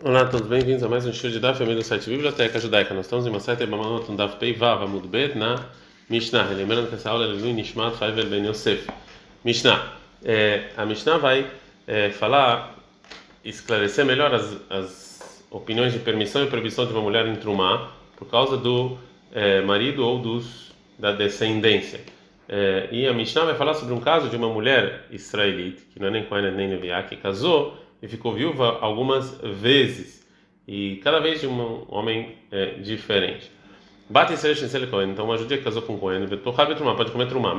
Olá a todos, bem-vindos a mais um show de Daf, família do site Biblioteca Judaica. Nós estamos em uma site Bamanot, um Daf Pei Vav, Amud Bet, na Mishnah. Lembrando que essa aula é do Nishmat Faivel Ben Yosef. Mishnah. É, a Mishnah vai é, falar, esclarecer melhor as, as, opiniões de permissão e proibição de uma mulher em Trumá por causa do é, marido ou dos, da descendência. É, e a Mishnah vai falar sobre um caso de uma mulher israelita, que não é nem Kohen nem Leviá, que casou e ficou viúva algumas vezes, e cada vez de um homem é, diferente. Bate em então uma judia que casou com Cohen, pode comer trumá.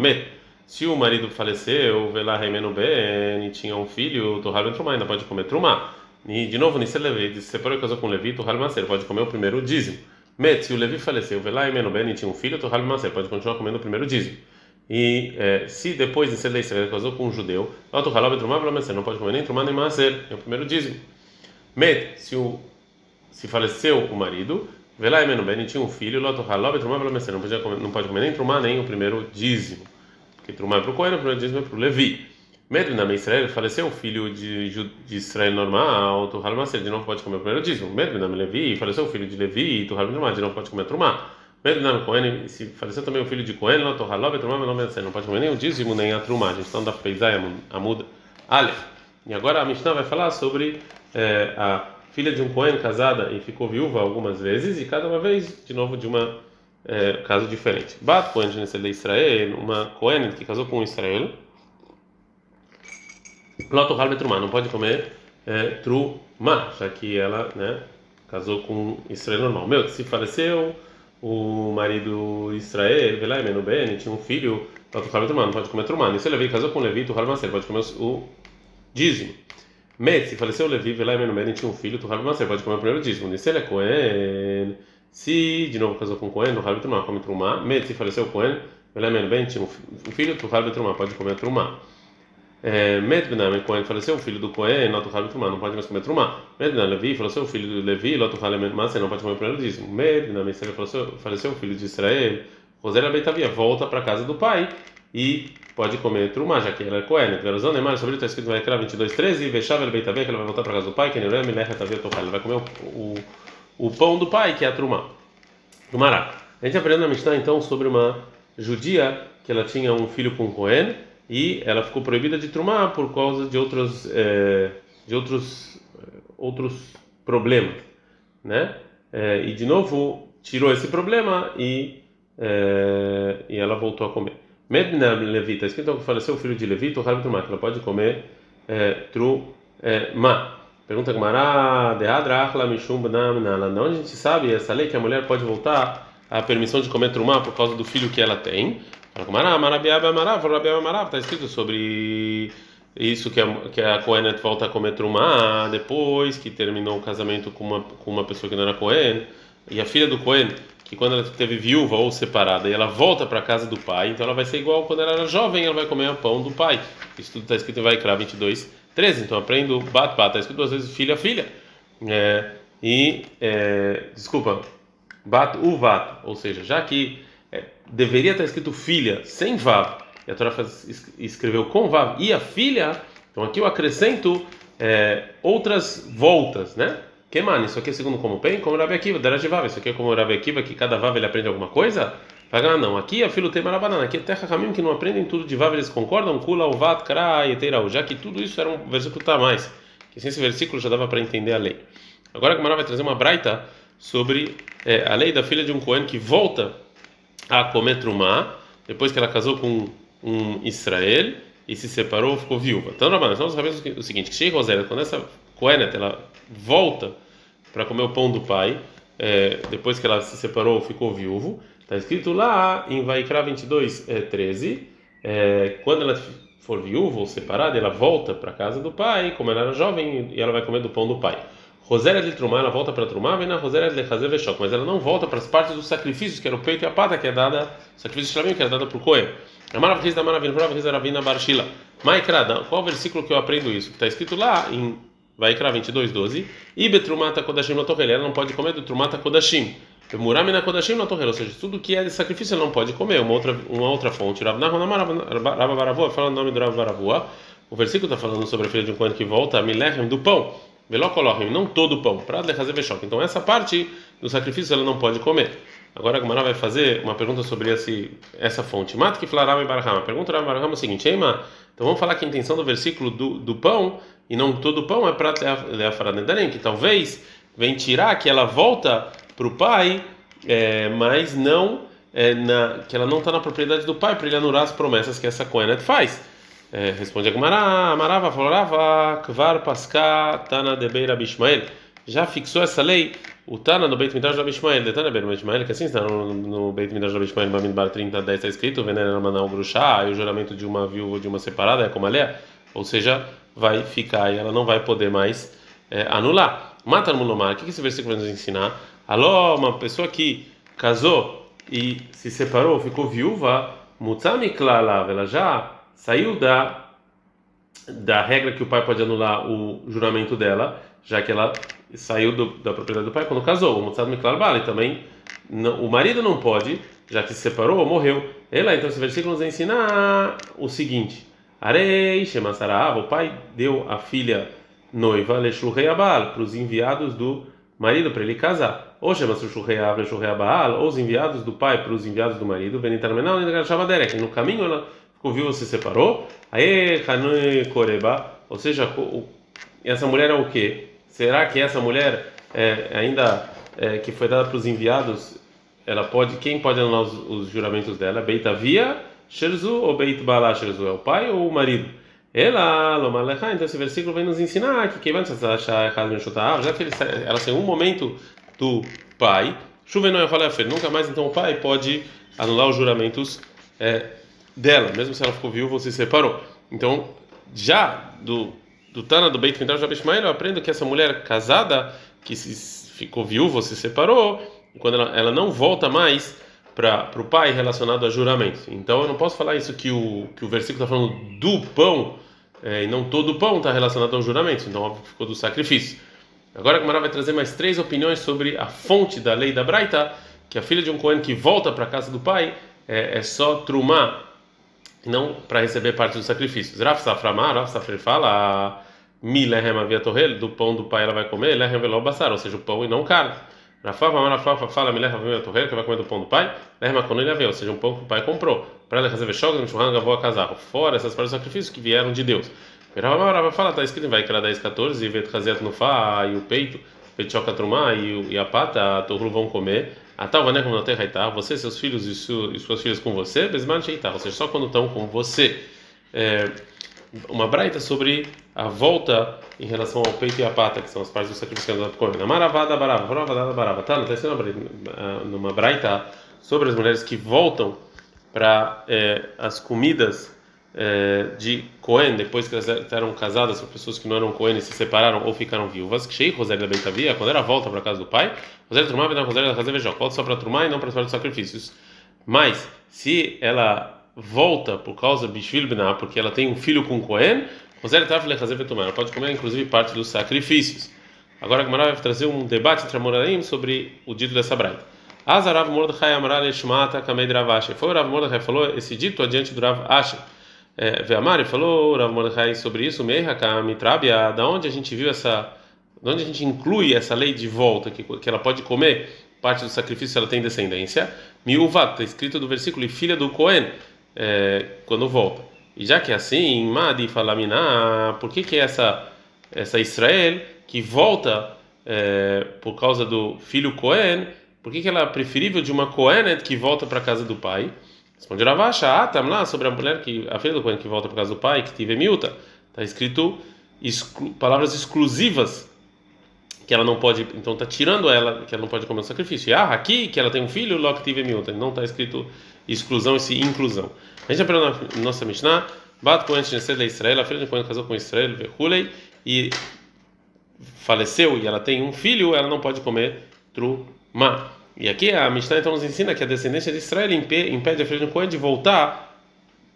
Se o marido faleceu, vela remeno ben, e tinha um filho, torrar trumá, ainda pode comer trumá. E de novo, Nisse Levi, se separou e casou com Levi, torrar macer, pode comer o primeiro dízimo. Met, se o Levi faleceu, vela remeno ben, e tinha um filho, torrar macer, pode continuar comendo o primeiro dízimo. E é, se depois de ser Israel casou com um judeu, não pode comer nem trumar nem maser, é o primeiro dízimo. Met, se, o, se faleceu o marido, Velai Menubeni tinha um filho, não pode comer, não pode comer nem trumar nem o primeiro dízimo. Porque trumar é para o Cohen, o primeiro dízimo é para o Levi. Med na Israel, faleceu o filho de, de Israel normal, Tuhal Maser, de novo pode comer o primeiro dízimo. Med na Levi, faleceu o filho de Levi, Tuhal Maser, de novo pode comer trumar. Medinam Cohen, se faleceu também o filho de Cohen, não torralov, não pode comer nem o dízimo nem a trumá. A gente está da Peizai Amud Aleph. E agora a Mishnah vai falar sobre é, a filha de um Cohen casada e ficou viúva algumas vezes, e cada uma vez, de novo, de uma é, caso diferente. Bat Cohen de Israel, uma Cohen que casou com Israel, Loto Halbe Trumá, não pode comer é, Trumá, já que ela né, casou com Israel normal. Meu, se faleceu o marido Israel, Velai Ben, tinha um filho, não pode comer trumá. Nisso Levi casou com Levi, tu Maser, pode comer o dízimo. Met, se faleceu Levi, Velai Ben, tinha um filho, tu Maser, pode comer o primeiro dízimo. Nisso ele é Cohen, se de novo casou com Cohen, tu Trumá, come trumá. Met, se faleceu Cohen, Velai Ben, tinha um filho, tu Trumá, pode comer trumá. Met Benam Cohen faleceu o filho do Cohen, não tuchal trumá, não pode mais comer trumá. Met Benam Levi faleceu o filho do Levi, não tuchal massa, não pode comer o primeiro dízimo. Met Benam Israel faleceu o filho de Israel, Rosélia Beitavia volta para casa do pai e pode comer trumá, já que ela é Cohen. Verozão Neymar, sobre isso está escrito Ekra 22:13, Vexava Beitavia que ela vai voltar para casa do pai, que Nerem Melech Tavia Tochal, ela vai comer o, o, o pão do pai, que é a trumá. Trumará. A gente aprende na Mishnah então sobre uma judia que ela tinha um filho com Cohen e ela ficou proibida de trumar por causa de outros é, de outros outros problemas, né? É, e de novo tirou esse problema e é, e ela voltou a comer. Medna Levi, está escrito que faleceu o filho de Levi, Torrado Trumá, que ela pode comer é. Pergunta Gmará, Deadra Achla Mishum Banamnala. De onde a gente sabe essa lei que a mulher pode voltar a permissão de comer Trumá por causa do filho que ela tem? Está escrito sobre isso que a, que a Cohen volta a comer trumá depois que terminou o casamento com uma, com uma pessoa que não era Cohen. E a filha do Cohen, que quando ela teve viúva ou separada, e ela volta para a casa do pai, então ela vai ser igual quando ela era jovem, ela vai comer o pão do pai. Isso tudo está escrito em Vaikra 22, 13. Então aprendo bat bat, está escrito duas vezes filha, filha. É, e, é, desculpa, bat uvat, ou seja, já que é, deveria estar escrito filha sem vav, e a Torá faz, escreveu com vav, e a filha, então aqui eu acrescento é, outras voltas, né? Que mano, isso aqui é segundo como pen, como Rabi Akiva, vav, isso aqui é como Rabi Akiva, que cada vav ele aprende alguma coisa? Ah, não, aqui a filho tem marabanana, aqui é terra caminho que não aprendem tudo de vav, eles concordam, kula, uvat, kra, eteirau, já que tudo isso era um versículo tá mais, que sem esse versículo já dava para entender a lei. Agora a Gamara vai trazer uma braita sobre é, a lei da filha de um Cohen que volta a comer trumá, depois que ela casou com um Israel e se separou, ficou viúva. Então, nós sabemos o seguinte: que chega Rosélia, quando essa Coenet ela volta para comer o pão do pai, é, depois que ela se separou, ficou viúvo, está escrito lá em Vaikra 22, é, 13, é, quando ela for viúva ou separada, ela volta para casa do pai, como ela era jovem, e ela vai comer do pão do pai. Rosélia de Trumá, ela volta para Trumá, vem na Rosélia de Hazer Veshok, mas ela não volta para as partes dos sacrifícios, que era o peito e a pata, que é dada, sacrifício de Shlamim, que era dada por Cohen. A maravilha da maravilha, maravilha da Ravina Barshila. Maikrada, qual versículo que eu aprendo isso? Que está escrito lá em Vaikra 22, 12. Ibe Trumata Kodashim na Torrel, ela não pode comer do Trumata Kodashim. Murami na Kodashim na Torrel, ou seja, tudo que é de sacrifício ela não pode comer. Uma outra, uma outra fonte. Rav Baravua, fala o nome do Rav Baravua. O versículo está falando sobre a filha de um Cohen que volta Milechem do pão. Velocolohim, não todo o pão, para fazer vexoque. Então essa parte do sacrifício ela não pode comer. Agora a Gamara vai fazer uma pergunta sobre esse, essa fonte. Mata que falaram em Barahama. Pergunta Rav Barahama é o seguinte: Eima, então vamos falar que a intenção do versículo do, do pão, e não todo o pão, é para Leafaranedarem, que talvez vem tirar que ela volta para o pai, é, mas não é, na, que ela não está na propriedade do pai para ele anular as promessas que essa Kohenet faz. É, responde a Gemara, Amarava, Falorava, Kvar Pasca, Tana de Beira Bishmael. Já fixou essa lei, o Tana no Beit Midrash Rabi Ishmael, Tana Beira Bishmael, que assim está no, no Beit Midrash Rabi Ishmael, Bamidbar 30, 10 está escrito, Venera Manal Grushá, e o juramento de uma viúva de uma separada é como ela é, ou seja, vai ficar e ela não vai poder mais é, anular. Mata no Mulomar, o que esse versículo vai nos ensinar? Alô, uma pessoa que casou e se separou, ficou viúva, Mutsami Klalav, ela já saiu da da regra que o pai pode anular o juramento dela, já que ela saiu do, da propriedade do pai quando casou. O Mutsami Klalav, e também não, o marido não pode, já que se separou ou morreu. Ela, então, esse versículo nos ensina o seguinte: Arei Shemasarav, o pai deu a filha noiva, Leshurrei Abal, para os enviados do marido, para ele casar ou chama-se Baal, ou os enviados do pai para os enviados do marido, Benitarmenal e no caminho ela ficou viúva, se separou, aí Koreba, ou seja, essa mulher é o quê? Será que essa mulher é, ainda é, que foi dada para os enviados, ela pode, quem pode anular os, os juramentos dela? Beit Avia, Sherzu ou Beit Bala Sherzu? É o pai ou o marido? Ela, Lomalecha, então esse versículo vem nos ensinar que quem vai achar já que ela tem um momento do pai, nunca mais então o pai pode anular os juramentos é, dela, mesmo se ela ficou viúva ou se separou. Então, já do, do Tana do Beit Midrash Ishmael, eu aprendo que essa mulher casada que se, ficou viúva ou se separou, quando ela, ela não volta mais para o pai relacionado a juramentos. Então, eu não posso falar isso que o, que o versículo está falando do pão, é, e não todo o pão está relacionado ao juramento, então óbvio ficou do sacrifício. Agora a Gemara vai trazer mais três opiniões sobre a fonte da lei da Braita, que a filha de um Cohen que volta para a casa do pai é, é só trumar, não para receber parte dos sacrifícios. Raf Saframar, Raf Safre fala, mi lehem aviatorrel, do pão do pai ela vai comer, lehem veló basar, ou seja, o pão e não carne. Rafafa, Rafafa fala, mi lehem aviatorrel, que vai comer do pão do pai, lehem akonoi leveu, ou seja, um pão que o pai comprou. Para ela fazer vexog, no churrasco, avó casar. Fora essas partes dos sacrifícios que vieram de Deus. Rava fala, está escrito em Vaikra 10, 14, e Vetchazet no Fá, e o peito, Petchoka Trumá e a pata, a Torru vão comer. A tal vané como na terra tá, você, seus filhos e, su, e suas filhas com você, Besman ou seja, só quando estão com você. É, uma braita sobre a volta em relação ao peito e a pata, que são as partes do sacrifício que nós comemos. Maravada barava, maravada barava, tá? Não está sendo numa braita sobre as mulheres que voltam para é, as comidas de Cohen, depois que elas eram casadas com pessoas que não eram Cohen se separaram ou ficaram viúvas, que Rosélia da Beitavia, quando ela volta para a casa do pai, Rosélia Trumá dar Rosélia da casa Vejó, volta só para Trumá e não para os sacrifícios. Mas, se ela volta por causa Bishvil porque ela tem um filho com Cohen, Rosélia Taf Lechazer Vetumá, ela pode comer inclusive parte dos sacrifícios. Agora a Gemara vai trazer um debate entre Amoraim sobre o dito dessa braita. Azarav Mordechai Amral Eshmata Kamed Ravashi. Foi o Rav Mordechai falou esse dito adiante do Rav Asher. É, Veamari falou, Rav Mordechai, sobre isso, Mitrabia, da onde a gente viu essa, da onde a gente inclui essa lei de volta, que, que ela pode comer parte do sacrifício se ela tem descendência. Miuvat, está escrito do versículo, e filha do Cohen, é, quando volta. E já que é assim, Madi Falamina, por que que é essa, essa Israel que volta é, por causa do filho Cohen, por que que ela é preferível de uma Cohenet que volta para a casa do pai? Responde Ravasha, ah, tam lá sobre a mulher que a filha do Cohen que volta para casa do pai, que tive milta, está escrito exclu, palavras exclusivas que ela não pode, então está tirando ela que ela não pode comer o sacrifício. E, ah, aqui que ela tem um filho, logo tive milta, não está escrito exclusão, esse inclusão. A gente aprendeu na nossa Mishnah, Bat Cohen Shnesed de Israel, a filha de Cohen casou com Israel, Vehulei, e faleceu e ela tem um filho, ela não pode comer truma. E aqui a Mishnah então nos ensina que a descendência de Israel impede a filha de Cohen de voltar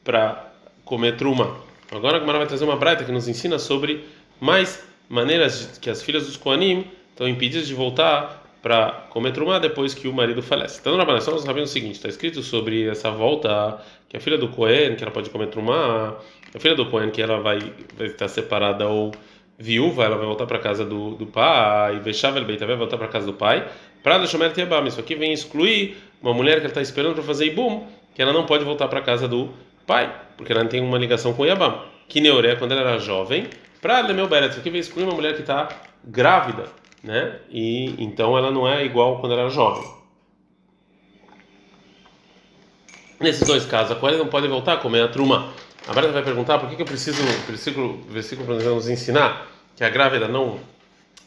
para comer truma. Agora a Gemara vai trazer uma braita que nos ensina sobre mais maneiras que as filhas dos Koanim estão impedidas de voltar para comer truma depois que o marido falece. Então, na Rabanah, nós sabemos o seguinte: está escrito sobre essa volta que a filha do Cohen, que ela pode comer truma, a filha do Cohen, que ela vai, vai estar separada ou viúva, ela vai voltar para casa do, do pai, Veshavel Beit vai voltar para casa do pai, para Shomer Tebam. Isso aqui vem excluir uma mulher que ela está esperando para fazer Ibum, que ela não pode voltar para casa do pai, porque ela não tem uma ligação com Yabam. Que Neuré, quando ela era jovem, para Lemeu Beret, isso aqui vem excluir uma mulher que está grávida, né? E então ela não é igual quando ela era jovem. Nesses dois casos, a Coelha não pode voltar a comer a truma. A Breta vai perguntar por que, que eu preciso, versículo, versículo para nos ensinar que a grávida não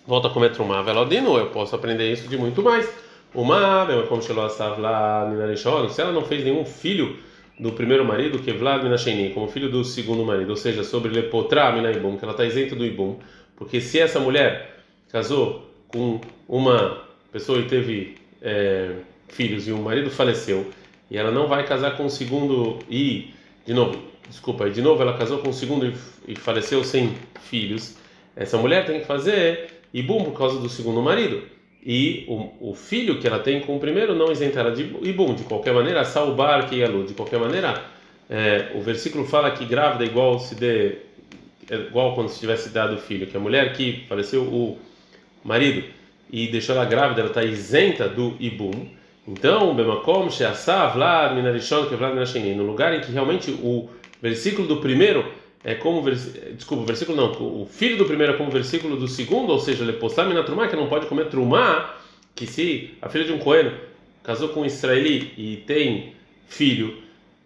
volta a comer truma. Velodino, eu posso aprender isso de muito mais. Uma, como se ela não fez nenhum filho do primeiro marido, que Vlad Minasheni, como filho do segundo marido, ou seja, sobre Lepotra Minaibum, que ela está isenta do Ibum, porque se essa mulher casou com uma pessoa e teve é, filhos e o marido faleceu, e ela não vai casar com o segundo e, de novo, desculpa, de novo ela casou com o segundo e, e faleceu sem filhos, essa mulher tem que fazer ibum por causa do segundo marido. E o, o filho que ela tem com o primeiro não isenta ela de ibum. De qualquer maneira, salbar que yalu. De qualquer maneira, é, o versículo fala que grávida é igual se dê, é igual quando se tivesse dado filho. Que a mulher que faleceu o marido e deixou ela grávida, ela está isenta do ibum. Então, Bemakom, Sheasav, Vlad, Minarishon, Kevlad. No lugar em que realmente o versículo do primeiro é como desculpa, o versículo não, o filho do primeiro é como o versículo do segundo, ou seja, ele postar mina trumá, que não pode comer trumá, que se a filha de um coelho casou com um israeli e tem filho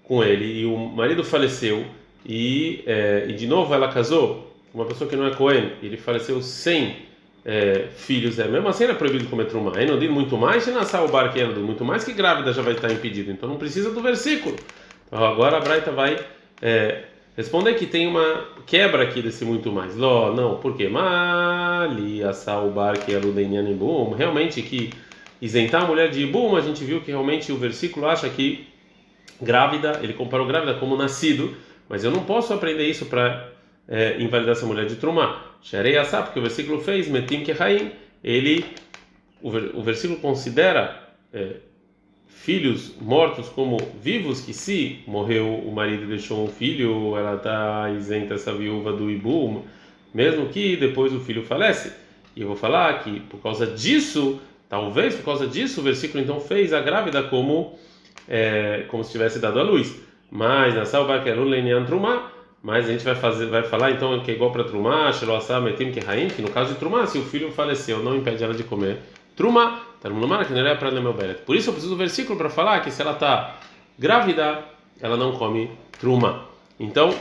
com ele e o marido faleceu e, é, e de novo ela casou com uma pessoa que não é coelho, ele faleceu sem é, filhos, é mesmo assim era proibido comer trumá. Aí não muito mais, se nascer o bar que muito mais que grávida já vai estar impedido. Então não precisa do versículo. Então agora a Braita vai é, responder que tem uma quebra aqui desse muito mais. Ló, não, por quê? Mali asaubar que ibum. Realmente que isentar a mulher de ibum, a gente viu que realmente o versículo acha que grávida, ele comparou grávida como nascido, mas eu não posso aprender isso para é, invalidar essa mulher de trumá. Sharei assá, porque o versículo fez metim kehaim, ele o, o versículo considera é, filhos mortos como vivos, que se morreu o marido e deixou um filho, ela está isenta essa viúva do Ibu, mesmo que depois o filho falece. E eu vou falar que por causa disso, talvez por causa disso, o versículo então fez a grávida como é, como se tivesse dado a luz. Mas na salva que trumá, mas a gente vai fazer, vai falar então que é igual para trumá, que que no caso de trumá, se o filho faleceu, não impede ela de comer trumá. Por isso eu preciso do versículo para falar que se ela está grávida, ela não come truma. Então,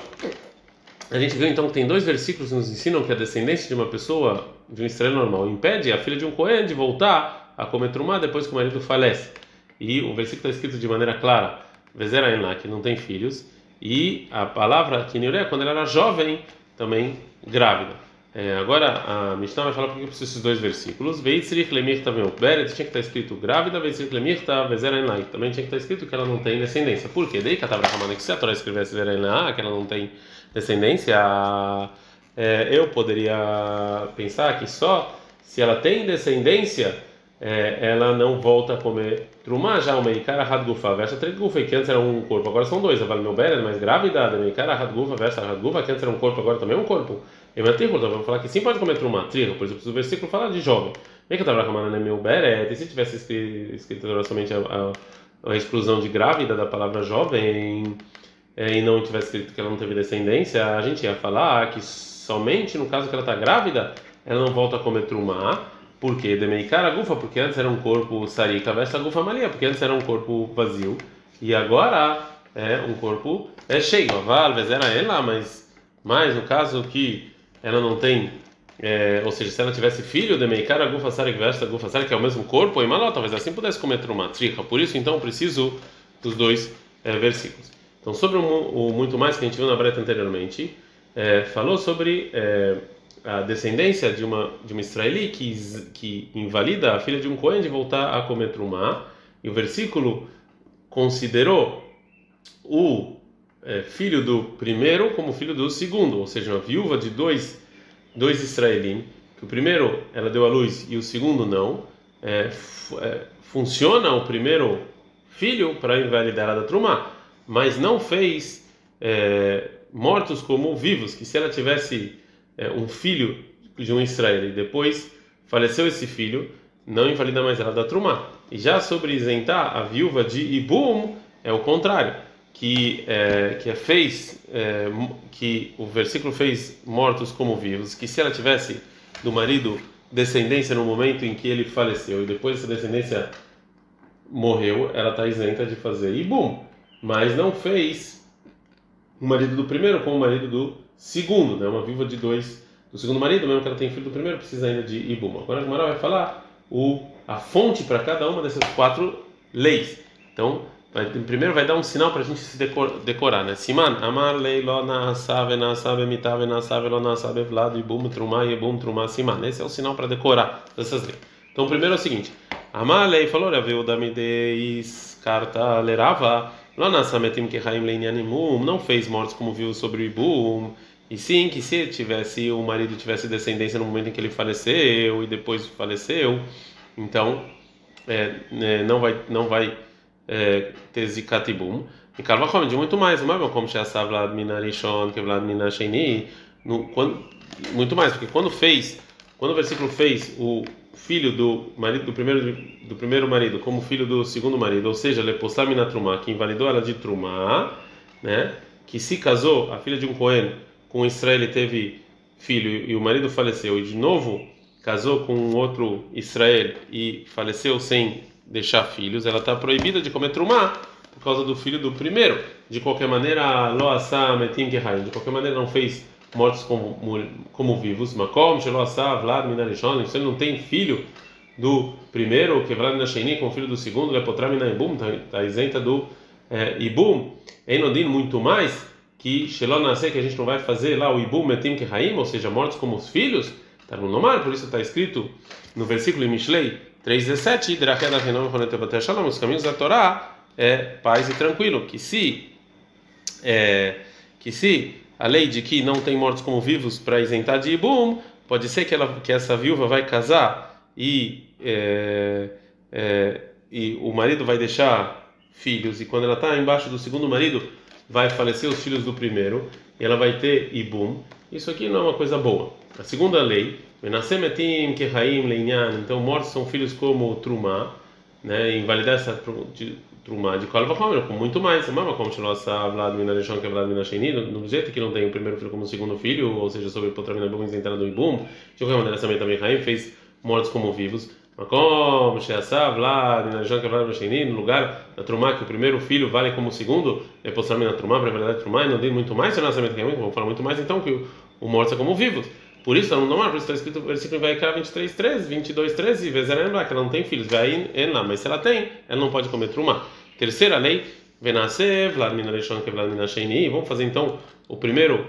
a gente viu então que tem dois versículos que nos ensinam que a descendência de uma pessoa, de um estranho normal, impede a filha de um Cohen de voltar a comer truma depois que o marido falece. E o versículo está escrito de maneira clara, Vezera que não tem filhos, e a palavra Kiniré, quando ela era jovem, também grávida. É, agora a Mishnah vai falar porque eu preciso desses dois versículos. Veitzrich lemirta Beret tinha que estar escrito grávida, Veitzrich lemirta vezerainlai. Também tinha que estar escrito que ela não tem descendência. Por quê? Katabra Hamana que se a Torá escrevesse vezerainlai, que ela não tem descendência, é, eu poderia pensar que só se ela tem descendência, é, ela não volta a comer trumá. Já o meikara hadgufa, versa gufa, que antes era um corpo, agora são dois. A Valmeu Beret, mais grávida, meikara hadgufa, versa hadgufa, que antes era um corpo, agora também é um corpo. Ematirruta, vamos falar que sim pode comer truma, trigo, por exemplo, o versículo fala de jovem. Bem que eu estava chamando meu beret, e se tivesse escrito, somente a, a, a, exclusão de grávida da palavra jovem é, e não tivesse escrito que ela não teve descendência, a gente ia falar que somente no caso que ela está grávida, ela não volta a comer truma. Por quê? Demeikara gufa, porque antes era um corpo sarika, versa gufa malia, porque antes era um corpo vazio e agora é um corpo é cheio. Aval, era ela, mas mas no caso que ela não tem, é, ou seja, se ela tivesse filho de Meikara Gufasari Gversa Gufasari, que é o mesmo corpo, e Maló, talvez assim pudesse cometer uma trica. Por isso, então, preciso dos dois é, versículos. Então, sobre o, o, muito mais que a gente viu na breta anteriormente, é, falou sobre é, a descendência de uma de uma israeli que que invalida a filha de um cohen de voltar a comer trumá. E o versículo considerou o filho do primeiro como filho do segundo, ou seja, uma viúva de dois, dois israelim, que o primeiro ela deu à luz e o segundo não, é, é, funciona o primeiro filho para invalidar a da Trumá, mas não fez é, mortos como vivos, que se ela tivesse é, um filho de um Israel e depois faleceu esse filho, não invalida mais ela da Trumá. E já sobre isentar a viúva de Ibum, é o contrário, que é, que é fez, é, que o versículo fez mortos como vivos, que se ela tivesse do marido descendência no momento em que ele faleceu e depois essa descendência morreu, ela está isenta de fazer Ibum, mas não fez o marido do primeiro com o marido do segundo, né? Uma viúva de dois do segundo marido, mesmo que ela tenha filho do primeiro, precisa ainda de Ibum. Agora a Gemara vai falar o, a fonte para cada uma dessas quatro leis. Então, vai, primeiro vai dar um sinal para a gente se decor, decorar, né? Siman, amar lei lo na save na save mitave na save lo na save vlado ibum truma ibum truma siman. Esse é o sinal para decorar essas leis. Então, primeiro é o seguinte: amar lei falou, viu da mideis carta lerava lo na sametim que raim leinianimum não fez mortes como viu sobre o ibum. E sim, que se tivesse o marido tivesse descendência no momento em que ele faleceu e depois faleceu, então é, é, não vai não vai é, ter zikatibum. E calva de muito mais, é como Sheasav Vlad Minarishon, que Vlad Minasheni, muito mais, porque quando fez, quando o versículo fez o filho do marido do primeiro do primeiro marido como filho do segundo marido, ou seja, lepostar minatrumá, que invalidou ela de trumá, né? Que se casou a filha de um cohen com Israel teve filho e o marido faleceu e de novo casou com outro Israel e faleceu sem deixar filhos, ela está proibida de comer trumá por causa do filho do primeiro. De qualquer maneira, lo asa metim de qualquer maneira não fez mortos como, como vivos. Makom, shelo asa, vlad minarishon, se ele não tem filho do primeiro, que vlad minasheni, com filho do segundo, lepotra minaibum, está tá isenta do é, ibum. Enodin muito mais que shelo nasce, que a gente não vai fazer lá o ibum metim ou seja, mortos como os filhos. Está no nomar, por isso está escrito no versículo em Mishlei 3,17, os caminhos da Torá é paz e tranquilo, que se é, que se a lei de que não tem mortos como vivos para isentar de Ibum, pode ser que, ela, que essa viúva vai casar e, é, é, e o marido vai deixar filhos, e quando ela está embaixo do segundo marido, vai falecer os filhos do primeiro, e ela vai ter Ibum. Isso aqui não é uma coisa boa. A segunda lei Menasemetim kehaim leinyan. Então, mortos são filhos como Trumá, né? Invalidar essa Trumá de Kol Vachomer, com muito mais. Mas como Shilosa Vlad Minarishon que Vlad Minasheni, no jeito que não tem o primeiro filho como o segundo filho, ou seja, sobre Potramina Bum entrada do Ibum, de qualquer maneira, também também Haim fez mortos como vivos. Como Sheasa Vlad Minarishon que Vlad Minasheni, no lugar da Trumá, que o primeiro filho vale como o segundo, é Potramina Trumá, para verdade Trumá, e não tem muito mais, Shilosa Haim, vamos falar muito mais então que o morto é como vivos. Por isso, não normal, por isso está escrito no versículo vai Vaikra 23, 13, 22, 13, Vezerem que ela não tem filhos, vai lá, mas se ela tem, ela não pode comer truma. Terceira lei, Venase, Vladimir Rishon, que Vladimir Sheini, vamos fazer então o primeiro,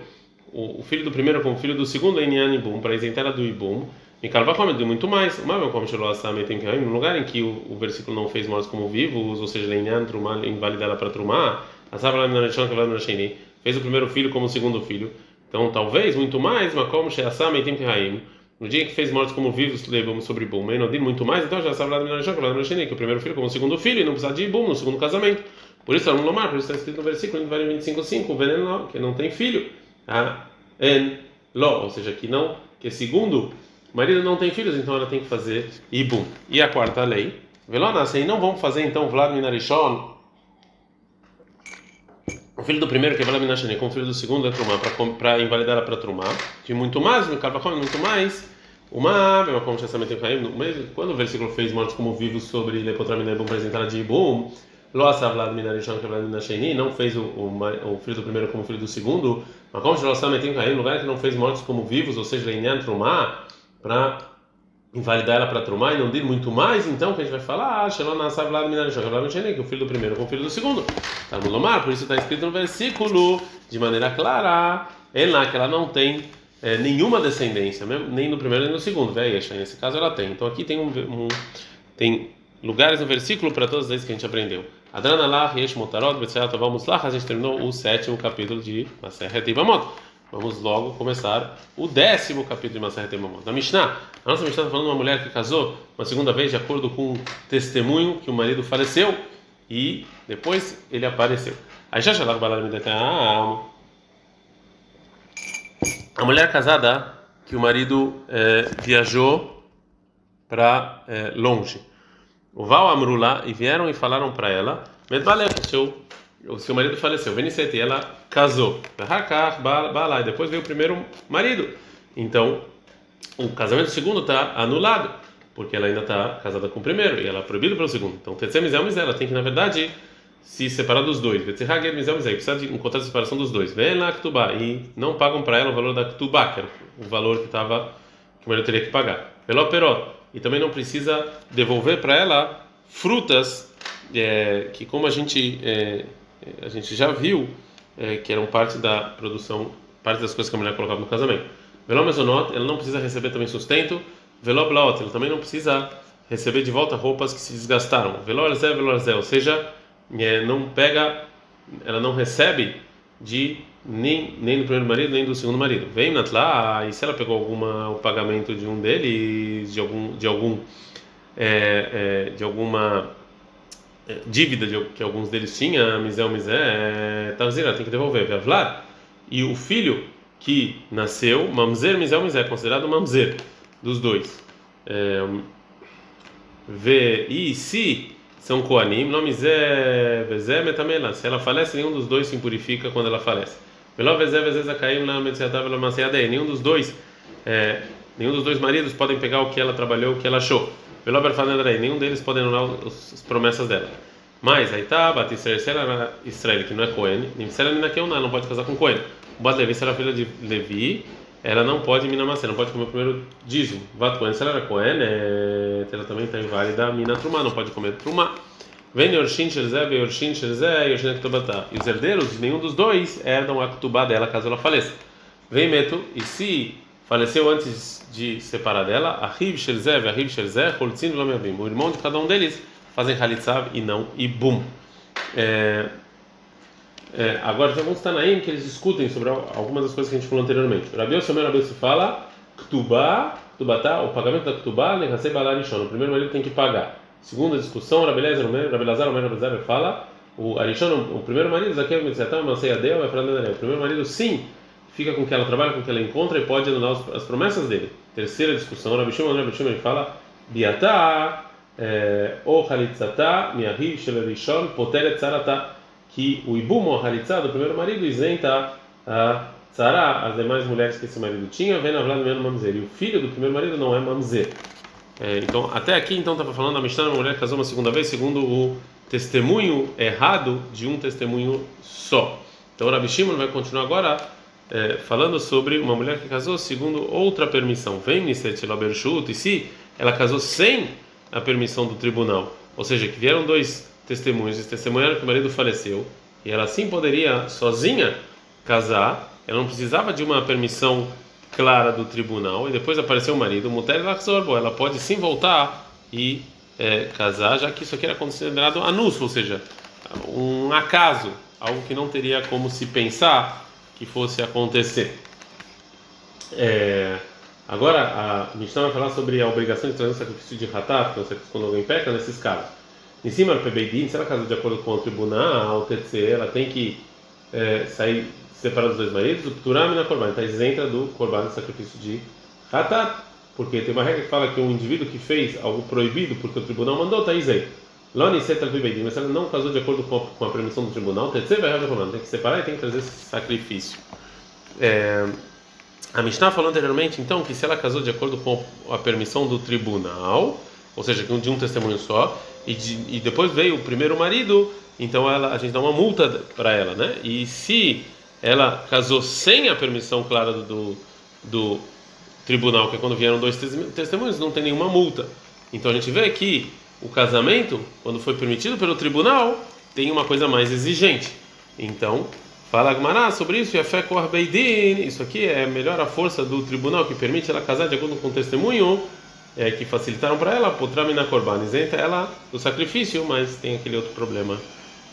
o, o filho do primeiro com o filho do segundo em Ibum, para isentar do Ibum, e Calva come de muito mais, mas como Shelo Asame tem que no lugar em que o, o versículo não fez mortos como vivos, ou seja, Lenyan, Trumá, invalidá-la para Trumá, Asab Vladimir Rishon, que Vladimir Sheini, fez o primeiro filho como o segundo filho. Então, talvez, muito mais, mas como Sheassam Eitim Kehaim, no dia que fez mortos como vivos, levamos sobre Bum, Enodim, muito mais, então já sabe lá do que o primeiro filho como o segundo filho, e não precisa de Bum no segundo casamento. Por isso, no Lomar, por isso está escrito no versículo, no 25.5, veneno que não tem filho, a en lo, ou seja, que não, que segundo o marido não tem filhos, então ela tem que fazer Ibum. E a quarta lei, Velona, assim, não vamos fazer então Vlad Minarishon o filho do primeiro que é Valaminashani com o filho do segundo é Trumá, para invalidar para Trumá, de muito mais, no Carvacom, muito mais. Uma, como quando o versículo fez mortos como vivos sobre Lepotramina bom apresentar de Ibum, Loasa Vlad Minarishon que Vlad não fez o, o, o, filho do primeiro como filho do segundo, mas como Loasa Metim Caim, lugar que não fez mortos como vivos, ou seja, Lenyan Trumá, para invalidar ela para Trumá e não dir muito mais, então que a gente vai falar, ah, que o filho do primeiro com o filho do segundo. Está no Lomar, por isso está escrito no versículo, de maneira clara, ela que ela não tem é, nenhuma descendência, nem no primeiro nem no segundo, velho, nesse caso ela tem. Então aqui tem um, um tem lugares no versículo para todas as que a gente aprendeu. Adrana lá, Yesh Motarot, vamos lá, a gente terminou o sétimo capítulo de Maserhet Ibamot. Vamos logo começar o décimo capítulo de Maseret Emamot. Na Mishnah, a nossa Mishnah está falando de uma mulher que casou uma segunda vez de acordo com um testemunho que o marido faleceu e depois ele apareceu. Aí já já a mulher casada que o marido é, viajou para é, longe. O Val Amrulá e vieram e falaram para ela, Medbalé, o seu o seu marido faleceu, e ela casou. E depois veio o primeiro marido. Então, o casamento segundo está anulado, porque ela ainda está casada com o primeiro e ela é proibida pelo segundo. Então, ela tem que, na verdade, se separar dos dois. Precisa de encontrar a separação dos dois. Vem lá Ktubá e não pagam para ela o valor da Ktubá, que era o valor que estava que o marido teria que pagar. Pelo peró. E também não precisa devolver para ela frutas é, que, como a gente é, a gente já viu é, que eram parte da produção, parte das coisas que a mulher colocava no casamento. Veló mesonot, ela não precisa receber também sustento. Veló blaot, ela também não precisa receber de volta roupas que se desgastaram. Veló zé, veló zé, ou seja, é, não pega, ela não recebe de nem, nem do primeiro marido nem do segundo marido. Vem Natlá, e se ela pegou alguma o pagamento de um deles, de algum de algum é, é, de alguma dívida de, que alguns deles tinham, misé misé, é, Tarzira, tem que devolver. Vlad e o filho que nasceu, mamzer, misé misé, considerado mamzer dos dois. É, e se são Koanim, nome Zé, Vezé, Metamela. Se ela falece, nenhum dos dois se impurifica quando ela falece. Lá, Metziatava, Maciadei. Nenhum dos dois, é, nenhum dos dois maridos podem pegar o que ela trabalhou, o que ela achou. Veló Berfanedrei. Nenhum deles pode anular as promessas dela. Mas aí tá, Batisrael, se era Israel, que não é Cohen, Nimsela Minakeuna, ela não pode casar com Cohen. Bat Levi, se ela é filha de Levi, ela não pode Minamacê, não pode comer o primeiro dízimo. Vat Cohen, se ela era Cohen, é, ela também está inválida Mina Trumá, não pode comer Trumá. Vem Yorshin Sherzé, Yorshin Sherzé, Yorshin Ktubata. E os herdeiros, nenhum dos dois herdam a Ktubá dela caso ela faleça. Vem Meto, e se faleceu antes de separar dela, a Riv Sherzé, a Sherzé, Holtzin Vlamevim. O irmão de cada um deles fazem Halitzav e não Ibum. É, é, agora tem alguns Tanaim que eles discutem sobre algumas das coisas que a gente falou anteriormente. Rabi Osamer Rabi fala Ktubá, Ktubatá, o pagamento da Ktubá, Nehasei Balarishon, o primeiro marido tem que pagar. Segunda discussão, Rabi Lezer, Rabi Lazar, Rabi Lazar fala o Arishon, o primeiro marido, Zaqueu Mitzatão, Mansei Adeu, falar O primeiro marido, sim, fica com que ela trabalha, com que ela encontra e pode anular as promessas dele. Terceira discussão, Rabi Shimon, Rabi Shimon fala Biatá, ou halitzatá, miahi shelerishon, poteret tzarata, que o ibum ou halitzá do primeiro marido isenta a tzara, as demais mulheres que esse marido tinha, vem na verdade mesmo mamzer. E o filho do primeiro marido não é mamzer. É, então, até aqui, então, estava falando a Mishnah, uma mulher casou uma segunda vez, segundo o testemunho errado de um testemunho só. Então, o Rabi Shimon vai continuar agora é, falando sobre uma mulher que casou segundo outra permissão. Vem Niset Labershut, e se ela casou sem a permissão do tribunal. Ou seja, que vieram dois testemunhos, e testemunharam que o marido faleceu, e ela sim poderia sozinha casar, ela não precisava de uma permissão clara do tribunal, e depois apareceu o marido, mulher ela pode sim voltar e é, casar, já que isso aqui era considerado anúncio, ou seja, um acaso, algo que não teria como se pensar que fosse acontecer. É, Agora, a Mishnah vai falar sobre a obrigação de trazer um sacrifício de ratat, é quando alguém peca, nesses casos. Em cima do se ela casou de acordo com o tribunal, o TC, ela tem que é, sair separada dos dois maridos, o Pturam e na Korban, está isenta do Korban, do sacrifício de ratat, porque tem uma regra que fala que um indivíduo que fez algo proibido porque o tribunal mandou, está isento. Loni Setal Pebeidin, mas ela não casou de acordo com a, com a permissão do tribunal, TC vai tem que separar e tem que trazer esse sacrifício. É, a Mishnah falou anteriormente, então, que se ela casou de acordo com a permissão do tribunal, ou seja, de um testemunho só, e, de, e depois veio o primeiro marido, então ela, a gente dá uma multa para ela, né? E se ela casou sem a permissão clara do, do tribunal, que é quando vieram dois testemunhos, não tem nenhuma multa. Então a gente vê que o casamento, quando foi permitido pelo tribunal, tem uma coisa mais exigente. Então, Fala Agmará sobre isso, e a fé Beidin, isso aqui é melhor a força do tribunal que permite ela casar de acordo com o testemunho é, que facilitaram para ela, Potramina Korban, isenta ela do sacrifício, mas tem aquele outro problema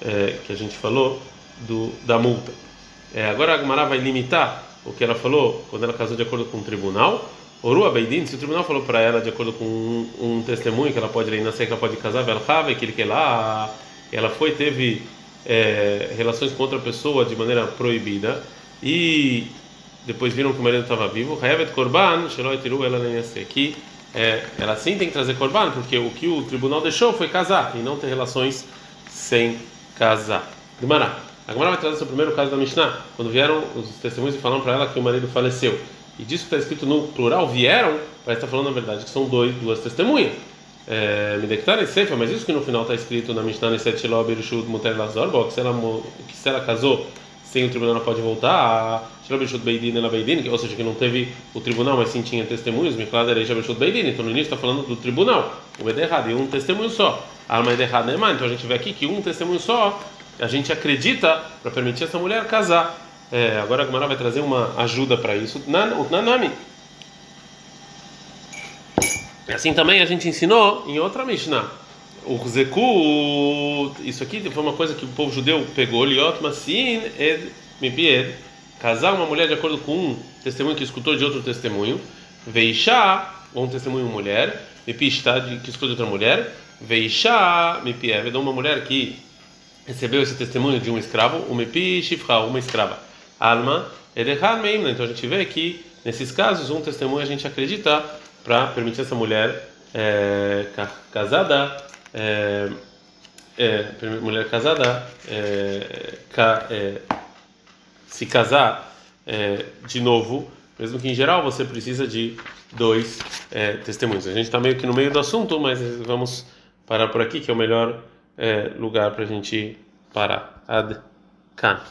é, que a gente falou do, da multa. É, agora a Agmará vai limitar o que ela falou quando ela casou de acordo com o tribunal. Orua Beidin, se o tribunal falou para ela de acordo com um, um, testemunho que ela pode ler nascer que ela pode casar, ela que lá, ela foi teve é, relações com outra pessoa de maneira proibida e depois viram que o marido estava vivo, Hayavet Korban, Sheloi Tiru, ela nem que é, ela sim tem que trazer Korban, porque o que o tribunal deixou foi casar e não ter relações sem casar. Gemara. A Gemara vai trazer o primeiro caso da Mishnah, quando vieram os testemunhos e falaram para ela que o marido faleceu. E disso que está escrito no plural, vieram, parece estar falando na verdade que são dois, duas testemunhas. É, me declara Sefer, mas isso que no final está escrito na Mishnah Neset Shiloh Berushud Muter Lazor, que se ela que ela casou sem o tribunal ela pode voltar, Shiloh Berushud Beidin ela Beidin, ou seja, que não teve o tribunal, mas sim tinha testemunhos, Miklad Ereja Berushud Beidin, então no início está falando do tribunal, o é errado, e um testemunho só. Alma é errado, né, Então a gente vê aqui que um testemunho só, a gente acredita para permitir essa mulher casar. É, agora a Gemara vai trazer uma ajuda para isso. Nanami. Assim também a gente ensinou em outra Mishnah. O Zeku, isso aqui foi uma coisa que o povo judeu pegou, Liot Masin Ed Mipied, casar uma mulher de acordo com um testemunho que escutou de outro testemunho, Veishá, ou um testemunho mulher, Mipishta, que escutou de outra mulher, Veishá Mipiev, uma mulher que recebeu esse testemunho de um escravo, o Mipi Shifra, uma escrava. Alma, Edechad Meimna. Então a gente vê que nesses casos um testemunho a gente acredita para permitir essa mulher é, casada, é, é, mulher casada, é, ca, é, se casar é, de novo, mesmo que em geral você precisa de dois testemunhos. A gente está meio que no meio do assunto, mas vamos parar por aqui, que é o melhor lugar para a gente parar. Ad can.